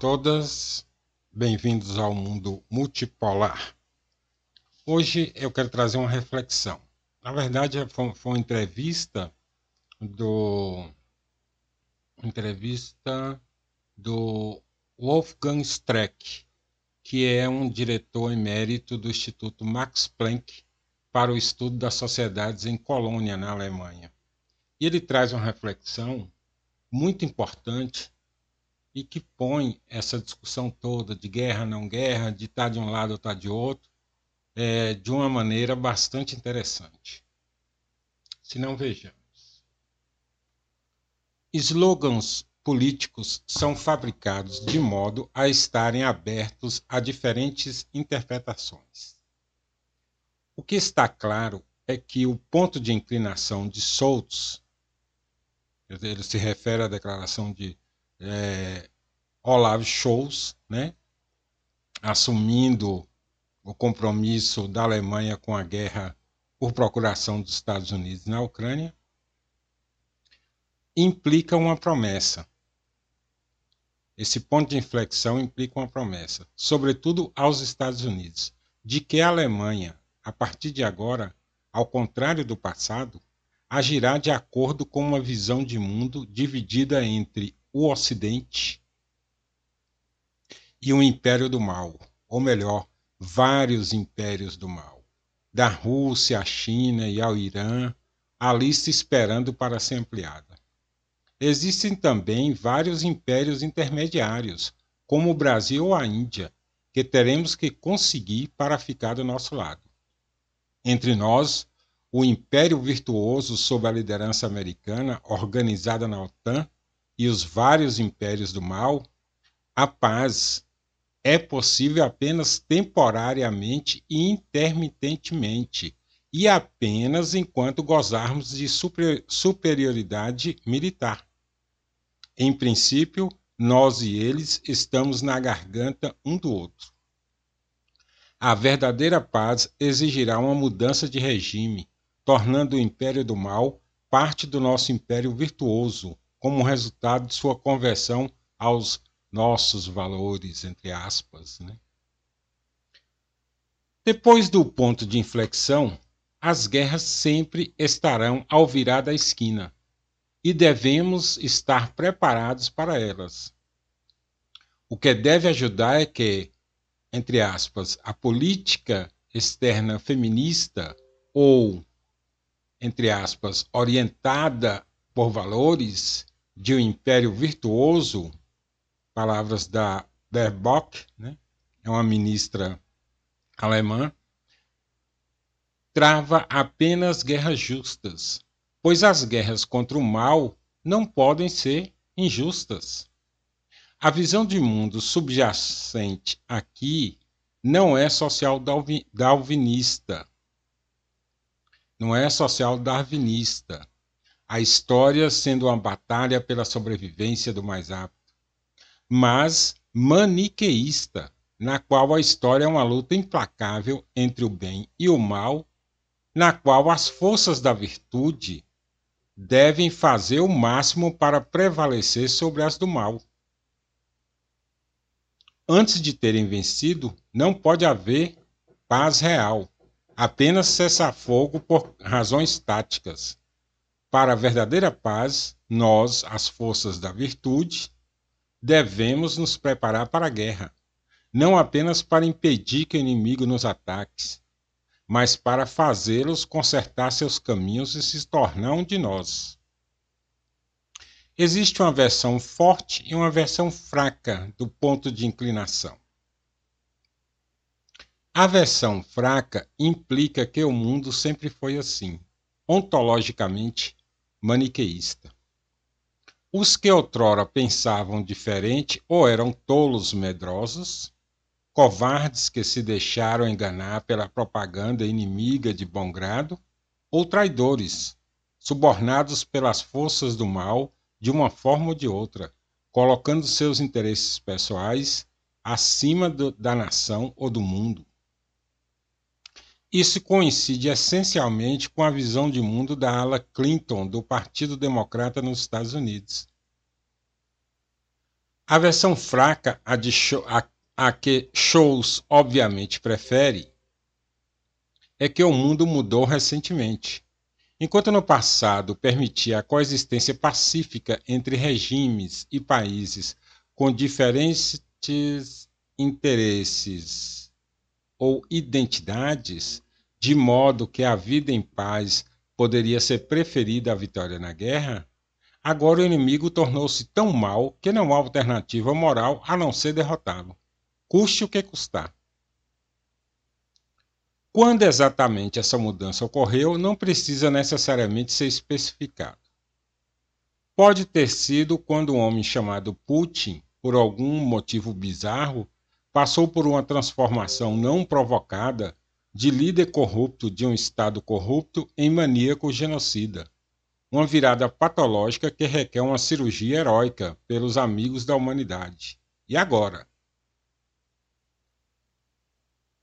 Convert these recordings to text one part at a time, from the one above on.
todas. Bem-vindos ao mundo multipolar. Hoje eu quero trazer uma reflexão. Na verdade, foi, uma entrevista do entrevista do Wolfgang Streck, que é um diretor emérito do Instituto Max Planck para o estudo das sociedades em Colônia, na Alemanha. E ele traz uma reflexão muito importante e que põe essa discussão toda de guerra, não guerra, de estar tá de um lado ou estar tá de outro, é, de uma maneira bastante interessante. Se não vejamos. Slogans políticos são fabricados de modo a estarem abertos a diferentes interpretações. O que está claro é que o ponto de inclinação de Soltz, ele se refere à declaração de é, Olaf Scholz, né, assumindo o compromisso da Alemanha com a guerra por procuração dos Estados Unidos na Ucrânia, implica uma promessa. Esse ponto de inflexão implica uma promessa, sobretudo aos Estados Unidos, de que a Alemanha, a partir de agora, ao contrário do passado, agirá de acordo com uma visão de mundo dividida entre o Ocidente e o Império do Mal, ou melhor, vários impérios do mal, da Rússia à China e ao Irã, a lista esperando para ser ampliada. Existem também vários impérios intermediários, como o Brasil ou a Índia, que teremos que conseguir para ficar do nosso lado. Entre nós, o Império Virtuoso sob a liderança americana, organizada na OTAN, e os vários impérios do mal, a paz é possível apenas temporariamente e intermitentemente, e apenas enquanto gozarmos de super, superioridade militar. Em princípio, nós e eles estamos na garganta um do outro. A verdadeira paz exigirá uma mudança de regime, tornando o império do mal parte do nosso império virtuoso, como resultado de sua conversão aos nossos valores, entre aspas. Né? Depois do ponto de inflexão, as guerras sempre estarão ao virar da esquina e devemos estar preparados para elas. O que deve ajudar é que, entre aspas, a política externa feminista ou, entre aspas, orientada por valores de um império virtuoso, palavras da Baerbock, né? é uma ministra alemã, trava apenas guerras justas, pois as guerras contra o mal não podem ser injustas. A visão de mundo subjacente aqui não é social darwinista, não é social darwinista, a história sendo uma batalha pela sobrevivência do mais apto, mas maniqueísta, na qual a história é uma luta implacável entre o bem e o mal, na qual as forças da virtude devem fazer o máximo para prevalecer sobre as do mal. Antes de terem vencido, não pode haver paz real, apenas cessar-fogo por razões táticas para a verdadeira paz, nós, as forças da virtude, devemos nos preparar para a guerra, não apenas para impedir que o inimigo nos ataque, mas para fazê-los consertar seus caminhos e se tornar um de nós. Existe uma versão forte e uma versão fraca do ponto de inclinação. A versão fraca implica que o mundo sempre foi assim, ontologicamente maniqueísta. Os que outrora pensavam diferente ou eram tolos medrosos, covardes que se deixaram enganar pela propaganda inimiga de bom grado, ou traidores, subornados pelas forças do mal de uma forma ou de outra, colocando seus interesses pessoais acima do, da nação ou do mundo. Isso coincide essencialmente com a visão de mundo da ala Clinton do Partido Democrata nos Estados Unidos. A versão fraca, a, show, a, a que Shows obviamente prefere, é que o mundo mudou recentemente. Enquanto no passado permitia a coexistência pacífica entre regimes e países com diferentes interesses ou identidades, de modo que a vida em paz poderia ser preferida à vitória na guerra, agora o inimigo tornou-se tão mau que não há alternativa moral a não ser derrotá-lo, custe o que custar. Quando exatamente essa mudança ocorreu, não precisa necessariamente ser especificado. Pode ter sido quando um homem chamado Putin, por algum motivo bizarro, passou por uma transformação não provocada de líder corrupto de um Estado corrupto em maníaco genocida. Uma virada patológica que requer uma cirurgia heróica pelos amigos da humanidade. E agora?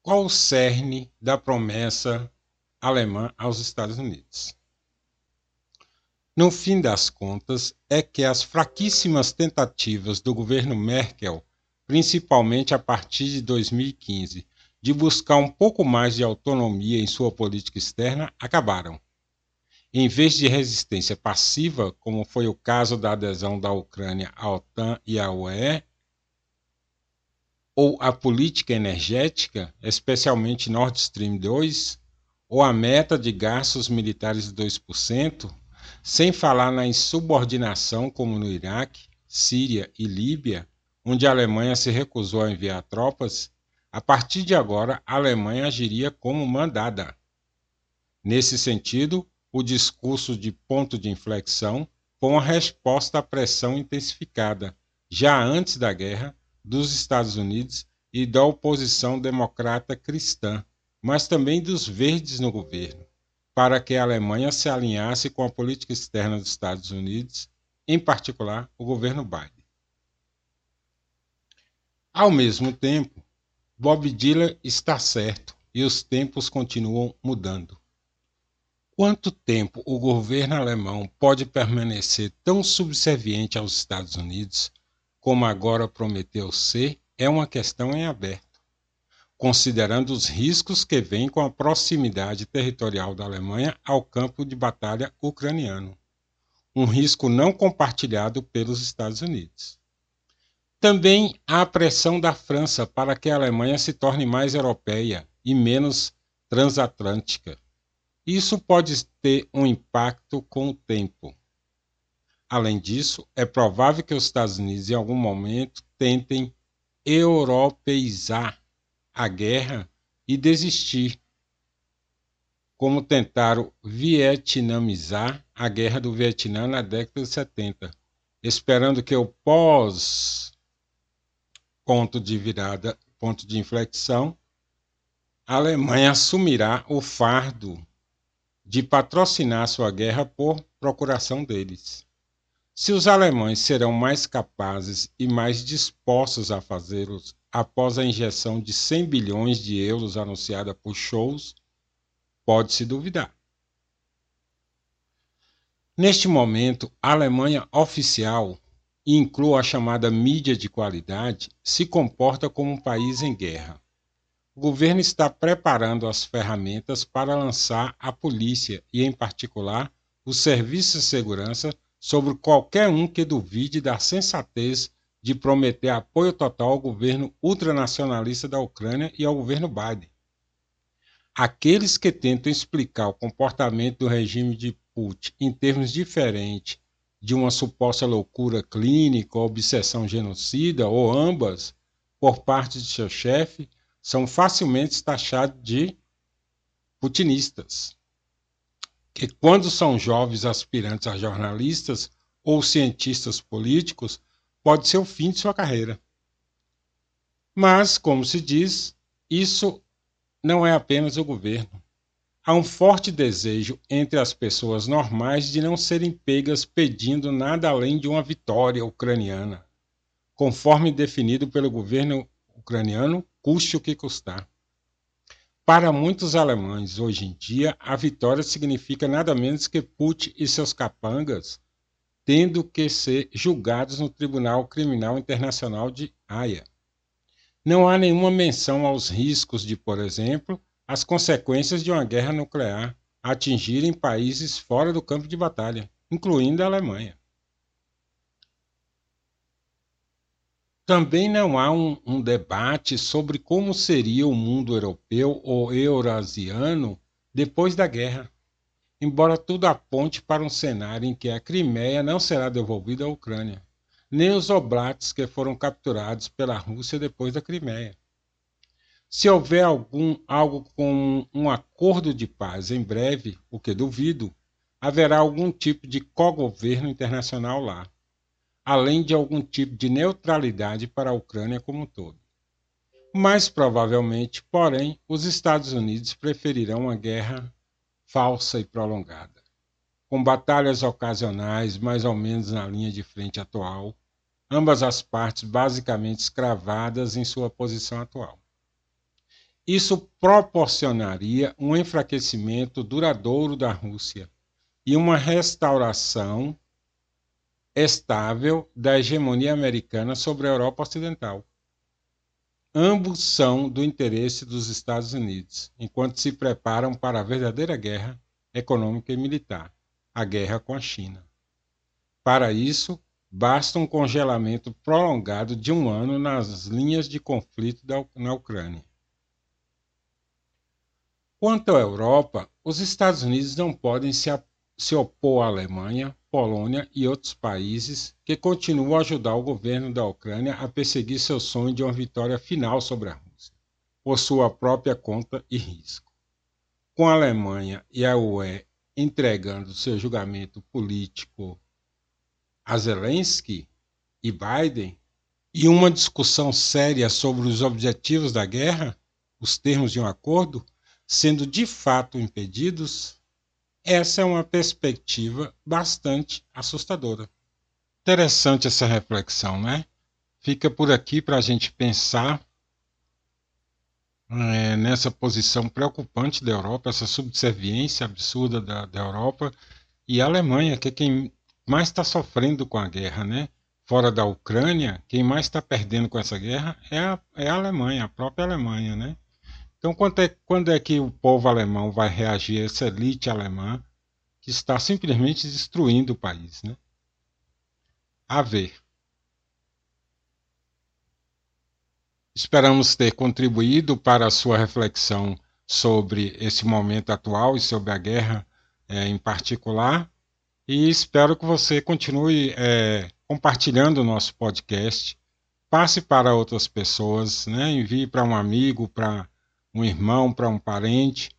Qual o cerne da promessa alemã aos Estados Unidos? No fim das contas, é que as fraquíssimas tentativas do governo Merkel, principalmente a partir de 2015, de buscar um pouco mais de autonomia em sua política externa acabaram. Em vez de resistência passiva, como foi o caso da adesão da Ucrânia à OTAN e à UE, ou a política energética, especialmente Nord Stream 2, ou a meta de gastos militares de 2%, sem falar na insubordinação como no Iraque, Síria e Líbia, onde a Alemanha se recusou a enviar tropas, a partir de agora, a Alemanha agiria como mandada. Nesse sentido, o discurso de ponto de inflexão foi uma resposta à pressão intensificada, já antes da guerra, dos Estados Unidos e da oposição democrata cristã, mas também dos verdes no governo, para que a Alemanha se alinhasse com a política externa dos Estados Unidos, em particular o governo Biden. Ao mesmo tempo, Bob Dylan está certo e os tempos continuam mudando. Quanto tempo o governo alemão pode permanecer tão subserviente aos Estados Unidos como agora prometeu ser é uma questão em aberto, considerando os riscos que vêm com a proximidade territorial da Alemanha ao campo de batalha ucraniano, um risco não compartilhado pelos Estados Unidos. Também há a pressão da França para que a Alemanha se torne mais europeia e menos transatlântica. Isso pode ter um impacto com o tempo. Além disso, é provável que os Estados Unidos, em algum momento, tentem europeizar a guerra e desistir, como tentaram vietnamizar a guerra do Vietnã na década de 70, esperando que o pós ponto de virada, ponto de inflexão, a Alemanha assumirá o fardo de patrocinar sua guerra por procuração deles. Se os alemães serão mais capazes e mais dispostos a fazê-los após a injeção de 100 bilhões de euros anunciada por Scholz, pode-se duvidar. Neste momento, a Alemanha oficial e inclua a chamada mídia de qualidade, se comporta como um país em guerra. O governo está preparando as ferramentas para lançar a polícia e, em particular, os serviços de segurança sobre qualquer um que duvide da sensatez de prometer apoio total ao governo ultranacionalista da Ucrânia e ao governo Biden. Aqueles que tentam explicar o comportamento do regime de Putin em termos diferentes de uma suposta loucura clínica, obsessão genocida, ou ambas, por parte de seu chefe, são facilmente taxados de putinistas, que quando são jovens aspirantes a jornalistas ou cientistas políticos, pode ser o fim de sua carreira. Mas, como se diz, isso não é apenas o governo. Há um forte desejo entre as pessoas normais de não serem pegas pedindo nada além de uma vitória ucraniana, conforme definido pelo governo ucraniano, custe o que custar. Para muitos alemães, hoje em dia, a vitória significa nada menos que Putin e seus capangas tendo que ser julgados no Tribunal Criminal Internacional de Haia. Não há nenhuma menção aos riscos de, por exemplo, as consequências de uma guerra nuclear atingirem países fora do campo de batalha, incluindo a Alemanha. Também não há um, um, debate sobre como seria o mundo europeu ou eurasiano depois da guerra, embora tudo aponte para um cenário em que a Crimeia não será devolvida à Ucrânia, nem os oblatos que foram capturados pela Rússia depois da Crimeia. Se houver algum, algo com um acordo de paz em breve, o que duvido, haverá algum tipo de cogoverno internacional lá, além de algum tipo de neutralidade para a Ucrânia como um todo. Mais provavelmente, porém, os Estados Unidos preferirão uma guerra falsa e prolongada, com batalhas ocasionais mais ou menos na linha de frente atual, ambas as partes basicamente escravadas em sua posição atual. Isso proporcionaria um enfraquecimento duradouro da Rússia e uma restauração estável da hegemonia americana sobre a Europa Ocidental. Ambos são do interesse dos Estados Unidos, enquanto se preparam para a verdadeira guerra econômica e militar, a guerra com a China. Para isso, basta um congelamento prolongado de um ano nas linhas de conflito da, na Ucrânia. Quanto à Europa, os Estados Unidos não podem se, se opor à Alemanha, Polônia e outros países que continuam a ajudar o governo da Ucrânia a perseguir seu sonho de uma vitória final sobre a Rússia, por sua própria conta e risco. Com a Alemanha e a UE entregando seu julgamento político a Zelensky e Biden, e uma discussão séria sobre os objetivos da guerra, os termos de um acordo, sendo de fato impedidos, essa é uma perspectiva bastante assustadora. Interessante essa reflexão, né? Fica por aqui para a gente pensar é, nessa posição preocupante da Europa, essa subserviência absurda da, da Europa e a Alemanha, que é quem mais está sofrendo com a guerra, né? Fora da Ucrânia, quem mais está perdendo com essa guerra é a, é a Alemanha, a própria Alemanha, né? Então, quando é, quando é que o povo alemão vai reagir a essa elite alemã que está simplesmente destruindo o país? Né? A ver. Esperamos ter contribuído para a sua reflexão sobre esse momento atual e sobre a guerra é, em particular. E espero que você continue é, compartilhando o nosso podcast. Passe para outras pessoas, né? envie para um amigo, para um irmão, para um parente,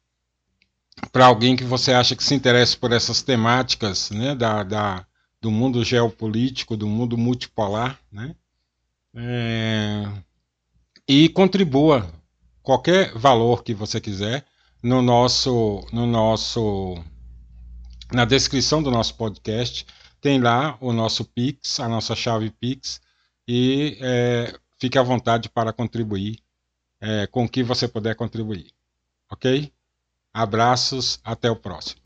para alguém que você acha que se interessa por essas temáticas né, da, da, do mundo geopolítico, do mundo multipolar, né? É, e contribua qualquer valor que você quiser no nosso, no nosso, na descrição do nosso podcast tem lá o nosso Pix, a nossa chave Pix e é, fique à vontade para contribuir é, com que você puder contribuir. Ok? Abraços, até o próximo.